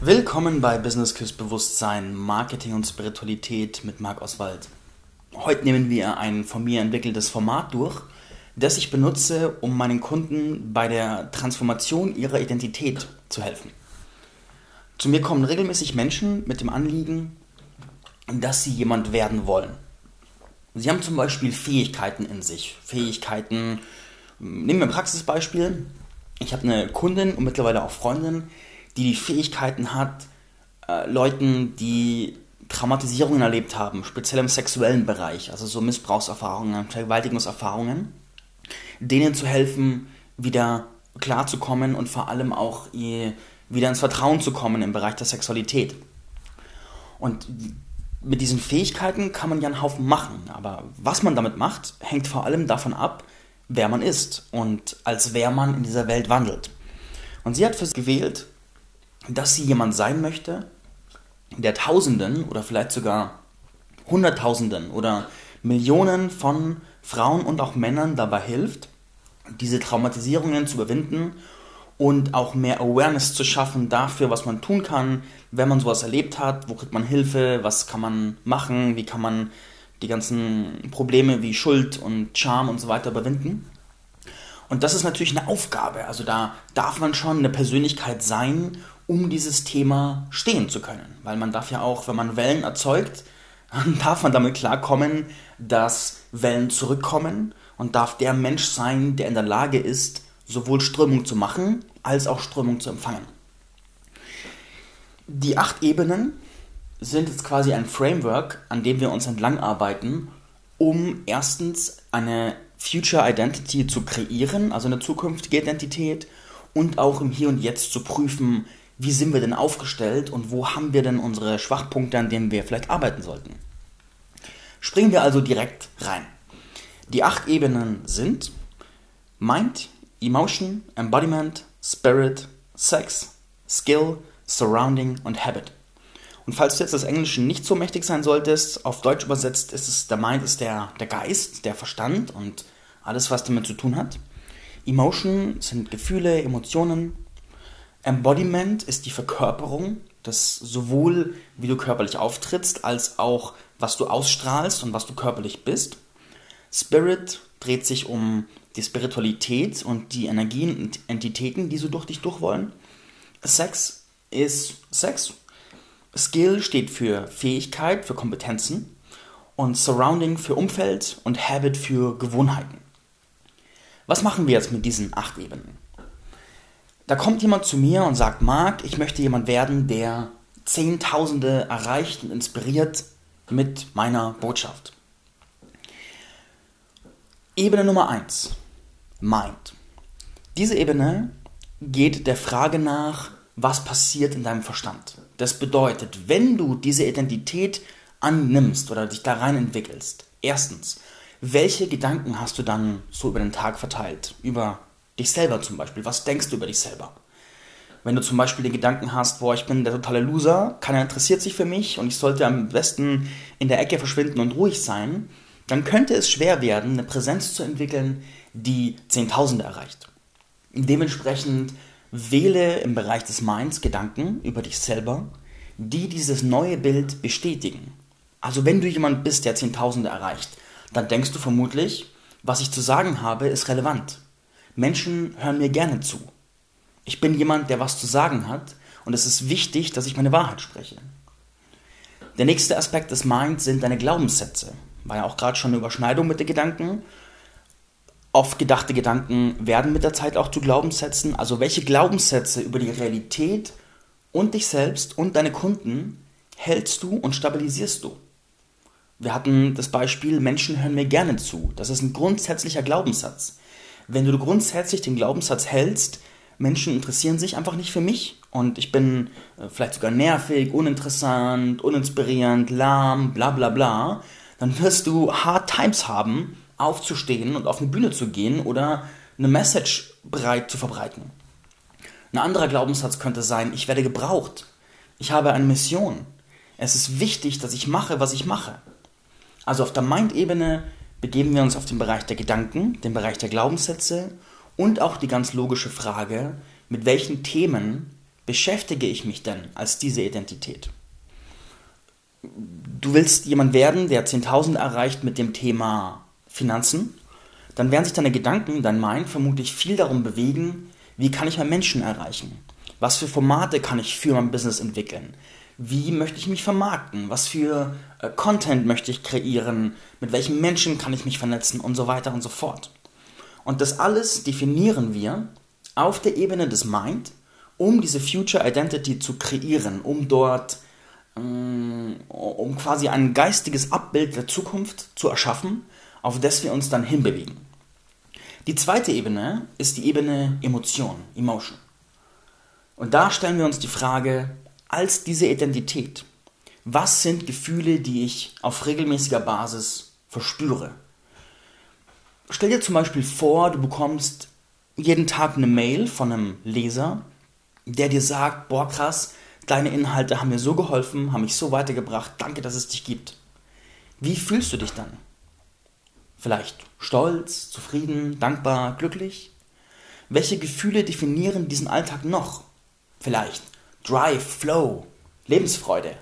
Willkommen bei Business Küss Bewusstsein, Marketing und Spiritualität mit Marc Oswald. Heute nehmen wir ein von mir entwickeltes Format durch, das ich benutze, um meinen Kunden bei der Transformation ihrer Identität zu helfen. Zu mir kommen regelmäßig Menschen mit dem Anliegen, dass sie jemand werden wollen. Sie haben zum Beispiel Fähigkeiten in sich. Fähigkeiten, nehmen wir ein Praxisbeispiel. Ich habe eine Kundin und mittlerweile auch Freundin, die die Fähigkeiten hat, äh, Leuten, die Traumatisierungen erlebt haben, speziell im sexuellen Bereich, also so Missbrauchserfahrungen, Vergewaltigungserfahrungen, denen zu helfen, wieder klarzukommen und vor allem auch wieder ins Vertrauen zu kommen im Bereich der Sexualität. Und mit diesen Fähigkeiten kann man ja einen Haufen machen, aber was man damit macht, hängt vor allem davon ab, wer man ist und als wer man in dieser Welt wandelt. Und sie hat für sich gewählt, dass sie jemand sein möchte, der Tausenden oder vielleicht sogar Hunderttausenden oder Millionen von Frauen und auch Männern dabei hilft, diese Traumatisierungen zu überwinden und auch mehr Awareness zu schaffen dafür, was man tun kann, wenn man sowas erlebt hat, wo kriegt man Hilfe, was kann man machen, wie kann man die ganzen Probleme wie Schuld und Charme und so weiter überwinden. Und das ist natürlich eine Aufgabe. Also da darf man schon eine Persönlichkeit sein, um dieses Thema stehen zu können. Weil man darf ja auch, wenn man Wellen erzeugt, dann darf man damit klarkommen, dass Wellen zurückkommen und darf der Mensch sein, der in der Lage ist, sowohl Strömung zu machen, als auch Strömung zu empfangen. Die acht Ebenen sind jetzt quasi ein Framework, an dem wir uns entlang arbeiten, um erstens eine Future Identity zu kreieren, also eine zukünftige Identität, und auch im Hier und Jetzt zu prüfen, wie sind wir denn aufgestellt und wo haben wir denn unsere Schwachpunkte, an denen wir vielleicht arbeiten sollten. Springen wir also direkt rein. Die acht Ebenen sind Mind, Emotion, Embodiment, Spirit, Sex, Skill, Surrounding und Habit. Und falls du jetzt das Englische nicht so mächtig sein solltest, auf Deutsch übersetzt ist es, der Mind ist der, der Geist, der Verstand und alles, was damit zu tun hat. Emotion sind Gefühle, Emotionen. Embodiment ist die Verkörperung, das sowohl wie du körperlich auftrittst, als auch was du ausstrahlst und was du körperlich bist. Spirit dreht sich um die Spiritualität und die Energien und Entitäten, die so durch dich durchwollen. Sex ist Sex. Skill steht für Fähigkeit, für Kompetenzen und Surrounding für Umfeld und Habit für Gewohnheiten. Was machen wir jetzt mit diesen acht Ebenen? Da kommt jemand zu mir und sagt, Marc, ich möchte jemand werden, der Zehntausende erreicht und inspiriert mit meiner Botschaft. Ebene Nummer 1. Mind. Diese Ebene geht der Frage nach, was passiert in deinem Verstand. Das bedeutet, wenn du diese Identität annimmst oder dich da rein entwickelst, erstens, welche Gedanken hast du dann so über den Tag verteilt? Über dich selber zum Beispiel. Was denkst du über dich selber? Wenn du zum Beispiel den Gedanken hast, boah, ich bin der totale Loser, keiner interessiert sich für mich und ich sollte am besten in der Ecke verschwinden und ruhig sein, dann könnte es schwer werden, eine Präsenz zu entwickeln, die Zehntausende erreicht. Dementsprechend wähle im Bereich des Minds Gedanken über dich selber, die dieses neue Bild bestätigen. Also wenn du jemand bist, der Zehntausende erreicht, dann denkst du vermutlich, was ich zu sagen habe, ist relevant. Menschen hören mir gerne zu. Ich bin jemand, der was zu sagen hat und es ist wichtig, dass ich meine Wahrheit spreche. Der nächste Aspekt des Minds sind deine Glaubenssätze war ja auch gerade schon eine Überschneidung mit den Gedanken. Oft gedachte Gedanken werden mit der Zeit auch zu Glaubenssätzen. Also welche Glaubenssätze über die Realität und dich selbst und deine Kunden hältst du und stabilisierst du? Wir hatten das Beispiel, Menschen hören mir gerne zu. Das ist ein grundsätzlicher Glaubenssatz. Wenn du grundsätzlich den Glaubenssatz hältst, Menschen interessieren sich einfach nicht für mich und ich bin äh, vielleicht sogar nervig, uninteressant, uninspirierend, lahm, bla bla bla, dann wirst du Hard Times haben, aufzustehen und auf eine Bühne zu gehen oder eine Message breit zu verbreiten. Ein anderer Glaubenssatz könnte sein, ich werde gebraucht. Ich habe eine Mission. Es ist wichtig, dass ich mache, was ich mache. Also auf der Mind-Ebene begeben wir uns auf den Bereich der Gedanken, den Bereich der Glaubenssätze und auch die ganz logische Frage, mit welchen Themen beschäftige ich mich denn als diese Identität? Du willst jemand werden, der 10.000 erreicht mit dem Thema Finanzen, dann werden sich deine Gedanken, dein Mind vermutlich viel darum bewegen, wie kann ich mehr Menschen erreichen? Was für Formate kann ich für mein Business entwickeln? Wie möchte ich mich vermarkten? Was für äh, Content möchte ich kreieren? Mit welchen Menschen kann ich mich vernetzen? Und so weiter und so fort. Und das alles definieren wir auf der Ebene des Mind, um diese Future Identity zu kreieren, um dort, ähm, um quasi ein geistiges Abbild der Zukunft zu erschaffen, auf das wir uns dann hinbewegen. Die zweite Ebene ist die Ebene Emotion, Emotion. Und da stellen wir uns die Frage, als diese Identität, was sind Gefühle, die ich auf regelmäßiger Basis verspüre? Stell dir zum Beispiel vor, du bekommst jeden Tag eine Mail von einem Leser, der dir sagt, boah krass, deine Inhalte haben mir so geholfen, haben mich so weitergebracht, danke, dass es dich gibt. Wie fühlst du dich dann? Vielleicht stolz, zufrieden, dankbar, glücklich? Welche Gefühle definieren diesen Alltag noch? Vielleicht Drive, Flow, Lebensfreude,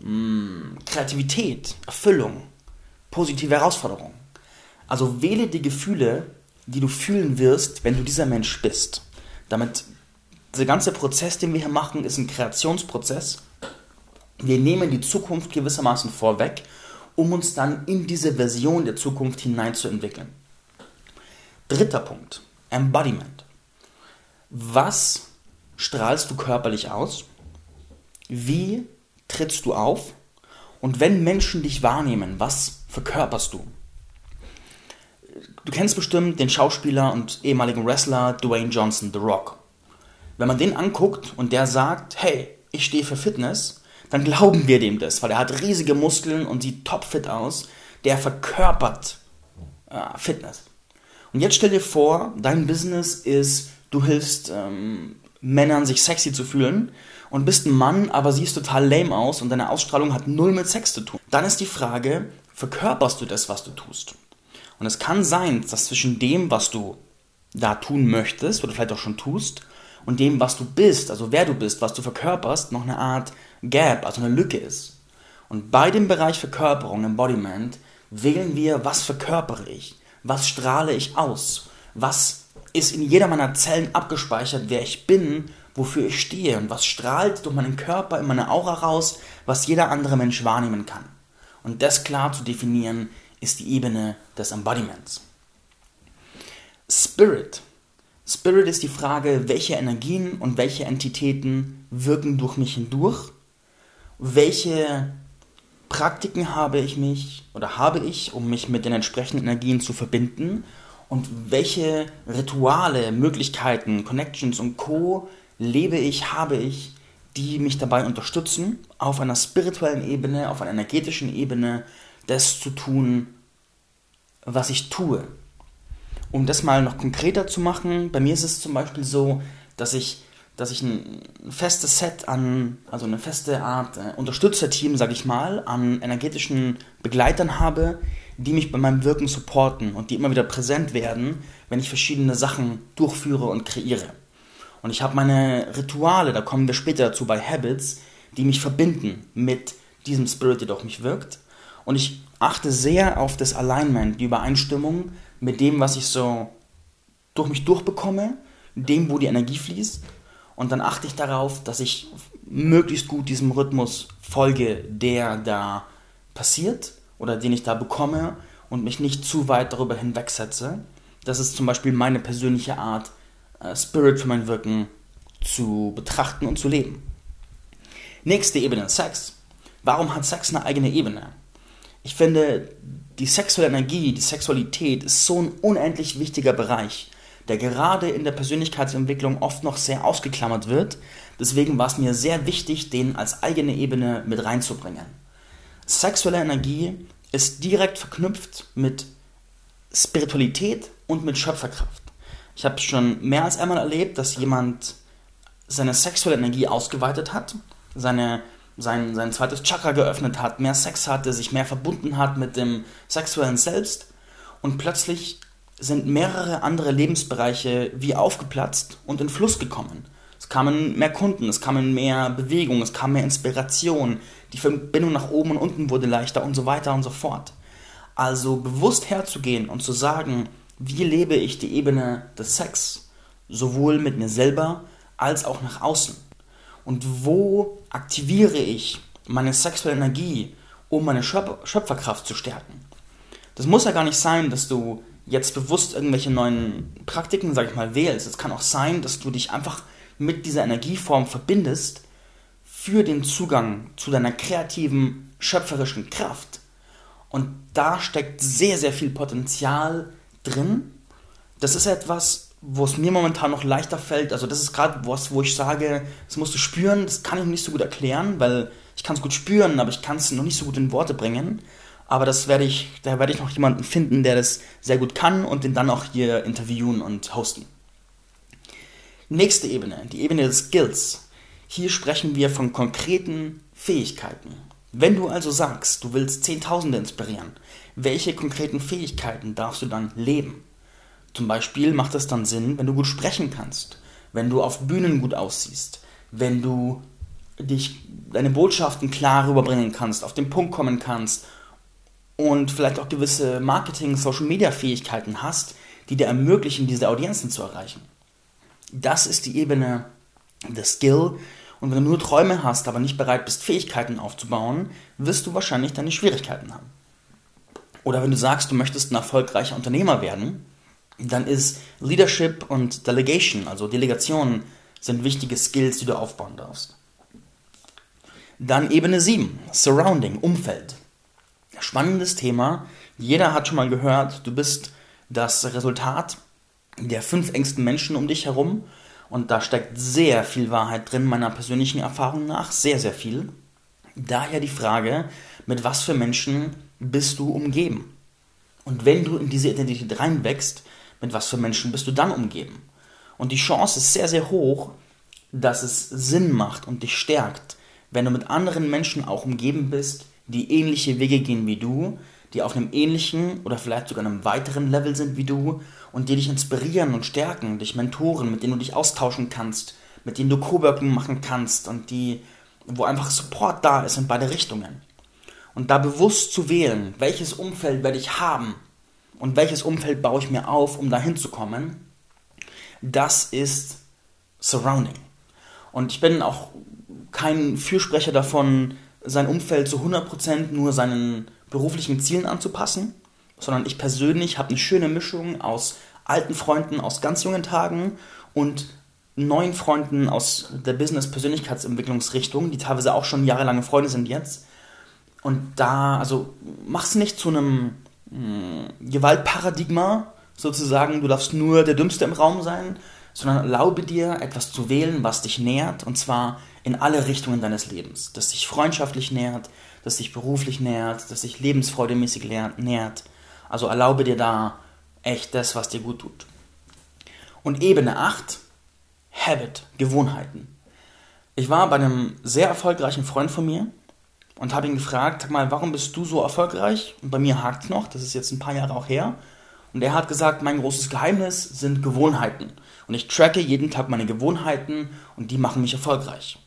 mm, Kreativität, Erfüllung, positive Herausforderung. Also wähle die Gefühle, die du fühlen wirst, wenn du dieser Mensch bist. Damit dieser ganze Prozess, den wir hier machen, ist ein Kreationsprozess. Wir nehmen die Zukunft gewissermaßen vorweg, um uns dann in diese Version der Zukunft hineinzuentwickeln. Dritter Punkt, Embodiment. Was strahlst du körperlich aus? Wie trittst du auf? Und wenn Menschen dich wahrnehmen, was verkörperst du? Du kennst bestimmt den Schauspieler und ehemaligen Wrestler Dwayne Johnson, The Rock. Wenn man den anguckt und der sagt, hey, ich stehe für Fitness, dann glauben wir dem das, weil er hat riesige Muskeln und sieht topfit aus. Der verkörpert äh, Fitness. Und jetzt stell dir vor, dein Business ist, du hilfst ähm, Männern sich sexy zu fühlen und bist ein Mann, aber siehst total lame aus und deine Ausstrahlung hat null mit Sex zu tun. Dann ist die Frage, verkörperst du das, was du tust? Und es kann sein, dass zwischen dem, was du da tun möchtest oder vielleicht auch schon tust, und dem, was du bist, also wer du bist, was du verkörperst, noch eine Art Gap, also eine Lücke ist. Und bei dem Bereich Verkörperung, Embodiment, wählen wir, was verkörpere ich, was strahle ich aus, was ist in jeder meiner Zellen abgespeichert, wer ich bin, wofür ich stehe und was strahlt durch meinen Körper in meine Aura raus, was jeder andere Mensch wahrnehmen kann. Und das klar zu definieren, ist die Ebene des Embodiments. Spirit. Spirit ist die Frage, welche Energien und welche Entitäten wirken durch mich hindurch, welche Praktiken habe ich mich oder habe ich, um mich mit den entsprechenden Energien zu verbinden und welche Rituale, Möglichkeiten, Connections und Co lebe ich, habe ich, die mich dabei unterstützen, auf einer spirituellen Ebene, auf einer energetischen Ebene, das zu tun, was ich tue. Um das mal noch konkreter zu machen, bei mir ist es zum Beispiel so, dass ich, dass ich ein festes Set an, also eine feste Art äh, Unterstützerteam, sage ich mal, an energetischen Begleitern habe, die mich bei meinem Wirken supporten und die immer wieder präsent werden, wenn ich verschiedene Sachen durchführe und kreiere. Und ich habe meine Rituale, da kommen wir später dazu bei Habits, die mich verbinden mit diesem Spirit, der durch mich wirkt. Und ich achte sehr auf das Alignment, die Übereinstimmung mit dem, was ich so durch mich durchbekomme, dem, wo die Energie fließt. Und dann achte ich darauf, dass ich möglichst gut diesem Rhythmus folge, der da passiert oder den ich da bekomme und mich nicht zu weit darüber hinwegsetze. Das ist zum Beispiel meine persönliche Art, äh, Spirit für mein Wirken zu betrachten und zu leben. Nächste Ebene, Sex. Warum hat Sex eine eigene Ebene? Ich finde, die sexuelle Energie, die Sexualität ist so ein unendlich wichtiger Bereich, der gerade in der Persönlichkeitsentwicklung oft noch sehr ausgeklammert wird. Deswegen war es mir sehr wichtig, den als eigene Ebene mit reinzubringen. Sexuelle Energie ist direkt verknüpft mit Spiritualität und mit Schöpferkraft. Ich habe schon mehr als einmal erlebt, dass jemand seine sexuelle Energie ausgeweitet hat, seine, sein, sein zweites Chakra geöffnet hat, mehr Sex hatte, sich mehr verbunden hat mit dem sexuellen Selbst und plötzlich sind mehrere andere Lebensbereiche wie aufgeplatzt und in Fluss gekommen. Es kamen mehr Kunden, es kamen mehr Bewegung, es kam mehr Inspiration, die Verbindung nach oben und unten wurde leichter und so weiter und so fort. Also bewusst herzugehen und zu sagen, wie lebe ich die Ebene des Sex, sowohl mit mir selber als auch nach außen. Und wo aktiviere ich meine sexuelle Energie, um meine Schöpferkraft zu stärken. Das muss ja gar nicht sein, dass du jetzt bewusst irgendwelche neuen Praktiken, sag ich mal, wählst. Es kann auch sein, dass du dich einfach mit dieser Energieform verbindest für den Zugang zu deiner kreativen, schöpferischen Kraft. Und da steckt sehr, sehr viel Potenzial drin. Das ist etwas, wo es mir momentan noch leichter fällt. Also das ist gerade was, wo ich sage, das musst du spüren. Das kann ich nicht so gut erklären, weil ich kann es gut spüren, aber ich kann es noch nicht so gut in Worte bringen. Aber das werde ich, da werde ich noch jemanden finden, der das sehr gut kann und den dann auch hier interviewen und hosten. Nächste Ebene, die Ebene des Skills. Hier sprechen wir von konkreten Fähigkeiten. Wenn du also sagst, du willst Zehntausende inspirieren, welche konkreten Fähigkeiten darfst du dann leben? Zum Beispiel macht es dann Sinn, wenn du gut sprechen kannst, wenn du auf Bühnen gut aussiehst, wenn du dich deine Botschaften klar rüberbringen kannst, auf den Punkt kommen kannst und vielleicht auch gewisse Marketing, Social Media Fähigkeiten hast, die dir ermöglichen, diese Audienzen zu erreichen. Das ist die Ebene des Skill und wenn du nur Träume hast, aber nicht bereit bist, Fähigkeiten aufzubauen, wirst du wahrscheinlich deine Schwierigkeiten haben. Oder wenn du sagst, du möchtest ein erfolgreicher Unternehmer werden, dann ist Leadership und Delegation, also Delegation, sind wichtige Skills, die du aufbauen darfst. Dann Ebene 7, Surrounding, Umfeld. Spannendes Thema. Jeder hat schon mal gehört, du bist das Resultat der fünf engsten Menschen um dich herum und da steckt sehr viel Wahrheit drin, meiner persönlichen Erfahrung nach. Sehr, sehr viel. Daher die Frage, mit was für Menschen bist du umgeben? Und wenn du in diese Identität reinwächst, mit was für Menschen bist du dann umgeben? Und die Chance ist sehr, sehr hoch, dass es Sinn macht und dich stärkt, wenn du mit anderen Menschen auch umgeben bist, die ähnliche Wege gehen wie du, die auf einem ähnlichen oder vielleicht sogar einem weiteren Level sind wie du und die dich inspirieren und stärken, dich mentoren, mit denen du dich austauschen kannst, mit denen du Coworking machen kannst und die, wo einfach Support da ist in beide Richtungen. Und da bewusst zu wählen, welches Umfeld werde ich haben und welches Umfeld baue ich mir auf, um dahin zu kommen, das ist Surrounding. Und ich bin auch kein Fürsprecher davon, sein Umfeld zu 100% nur seinen beruflichen Zielen anzupassen, sondern ich persönlich habe eine schöne Mischung aus alten Freunden aus ganz jungen Tagen und neuen Freunden aus der Business-Persönlichkeitsentwicklungsrichtung, die teilweise auch schon jahrelange Freunde sind jetzt. Und da, also mach's nicht zu einem mh, hm, Gewaltparadigma, sozusagen, du darfst nur der Dümmste im Raum sein, sondern erlaube dir, etwas zu wählen, was dich nährt, und zwar in alle Richtungen deines Lebens. Das dich freundschaftlich nährt, das dich beruflich nährt, das dich lebensfreudemäßig nährt. Also erlaube dir da echt das, was dir gut tut. Und Ebene 8, Habit, Gewohnheiten. Ich war bei einem sehr erfolgreichen Freund von mir und habe ihn gefragt, sag mal, warum bist du so erfolgreich? Und bei mir hakt noch, das ist jetzt ein paar Jahre auch her. Und er hat gesagt, mein großes Geheimnis sind Gewohnheiten. Und ich tracke jeden Tag meine Gewohnheiten und die machen mich erfolgreich.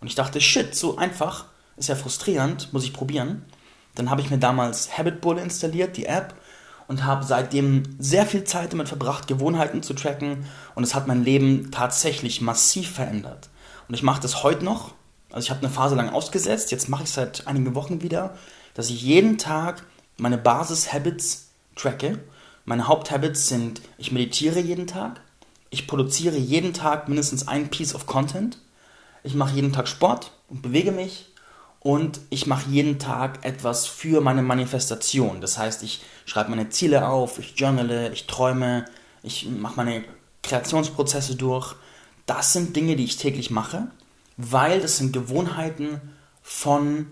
Und ich dachte, shit, so einfach, ist ja frustrierend, muss ich probieren. Dann habe ich mir damals Habit Bull installiert, die App, und habe seitdem sehr viel Zeit damit verbracht, Gewohnheiten zu tracken. Und es hat mein Leben tatsächlich massiv verändert. Und ich mache das heute noch. Also ich habe eine Phase lang ausgesetzt, jetzt mache ich es seit einigen Wochen wieder, dass ich jeden Tag meine Basis-Habits tracke. Meine Haupthabits sind, ich meditiere jeden Tag, ich produziere jeden Tag mindestens ein Piece of Content, ich mache jeden Tag Sport und bewege mich und ich mache jeden Tag etwas für meine Manifestation. Das heißt, ich schreibe meine Ziele auf, ich journale, ich träume, ich mache meine Kreationsprozesse durch. Das sind Dinge, die ich täglich mache, weil das sind Gewohnheiten von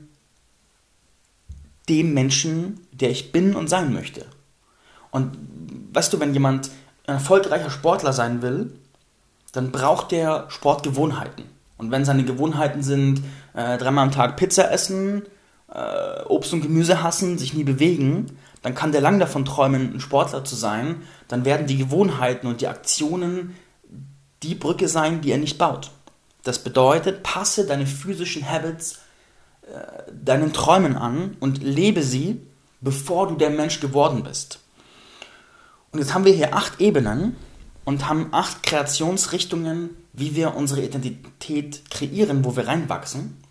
dem Menschen, der ich bin und sein möchte. Und weißt du, wenn jemand ein erfolgreicher Sportler sein will, dann braucht der Sportgewohnheiten. Und wenn seine Gewohnheiten sind, äh, dreimal am Tag Pizza essen, äh, Obst und Gemüse hassen, sich nie bewegen, dann kann der lang davon träumen, ein Sportler zu sein. Dann werden die Gewohnheiten und die Aktionen die Brücke sein, die er nicht baut. Das bedeutet, passe deine physischen Habits äh, deinen Träumen an und lebe sie, bevor du der Mensch geworden bist. Und jetzt haben wir hier acht Ebenen und haben acht Kreationsrichtungen, wie wir unsere Identität kreieren, wo wir reinwachsen.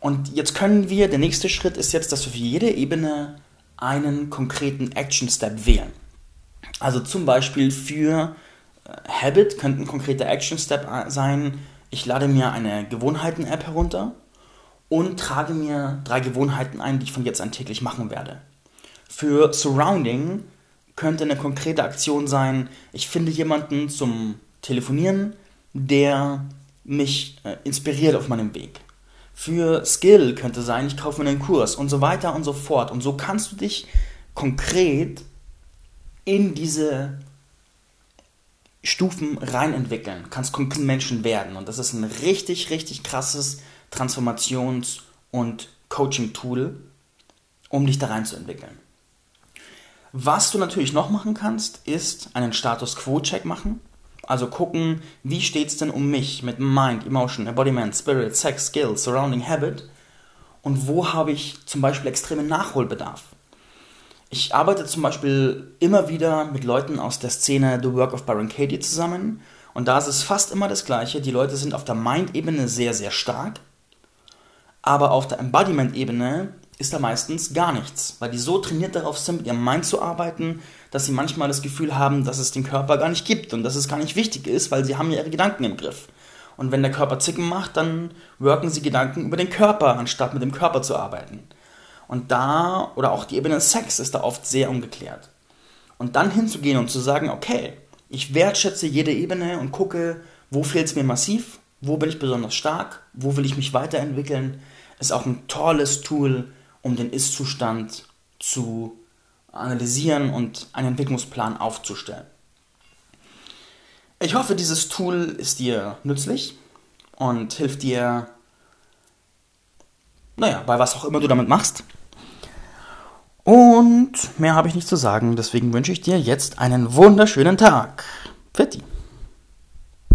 Und jetzt können wir, der nächste Schritt ist jetzt, dass wir für jede Ebene einen konkreten Action Step wählen. Also zum Beispiel für äh, Habit könnte ein konkreter Action Step sein, ich lade mir eine Gewohnheiten-App herunter und trage mir drei Gewohnheiten ein, die ich von jetzt an täglich machen werde. Für Surrounding könnte eine konkrete Aktion sein, ich finde jemanden zum Telefonieren, der mich äh, inspiriert auf meinem Weg. Für Skill könnte sein, ich kaufe mir einen Kurs und so weiter und so fort. Und so kannst du dich konkret in diese Stufen reinentwickeln, kannst konkret Menschen werden. Und das ist ein richtig, richtig krasses Transformations- und Coaching-Tool, um dich da reinzuentwickeln. Was du natürlich noch machen kannst, ist einen Status Quo-Check machen. Also gucken, wie steht es denn um mich mit Mind, Emotion, Embodiment, Spirit, Sex, Skill, Surrounding Habit und wo habe ich zum Beispiel extremen Nachholbedarf. Ich arbeite zum Beispiel immer wieder mit Leuten aus der Szene The Work of Byron Katie zusammen und da ist es fast immer das Gleiche. Die Leute sind auf der Mind-Ebene sehr, sehr stark, aber auf der Embodiment-Ebene ist da meistens gar nichts, weil die so trainiert darauf sind, mit ihrem Mind zu arbeiten, dass sie manchmal das Gefühl haben, dass es den Körper gar nicht gibt und dass es gar nicht wichtig ist, weil sie haben ja ihre Gedanken im Griff. Und wenn der Körper Zicken macht, dann worken sie Gedanken über den Körper, anstatt mit dem Körper zu arbeiten. Und da, oder auch die Ebene Sex ist da oft sehr ungeklärt. Und dann hinzugehen und zu sagen, okay, ich wertschätze jede Ebene und gucke, wo fehlt es mir massiv, wo bin ich besonders stark, wo will ich mich weiterentwickeln, ist auch ein tolles Tool, um den Ist-Zustand zu analysieren und einen Entwicklungsplan aufzustellen. Ich hoffe, dieses Tool ist dir nützlich und hilft dir, naja, bei was auch immer du damit machst. Und mehr habe ich nicht zu sagen, deswegen wünsche ich dir jetzt einen wunderschönen Tag. Fitti.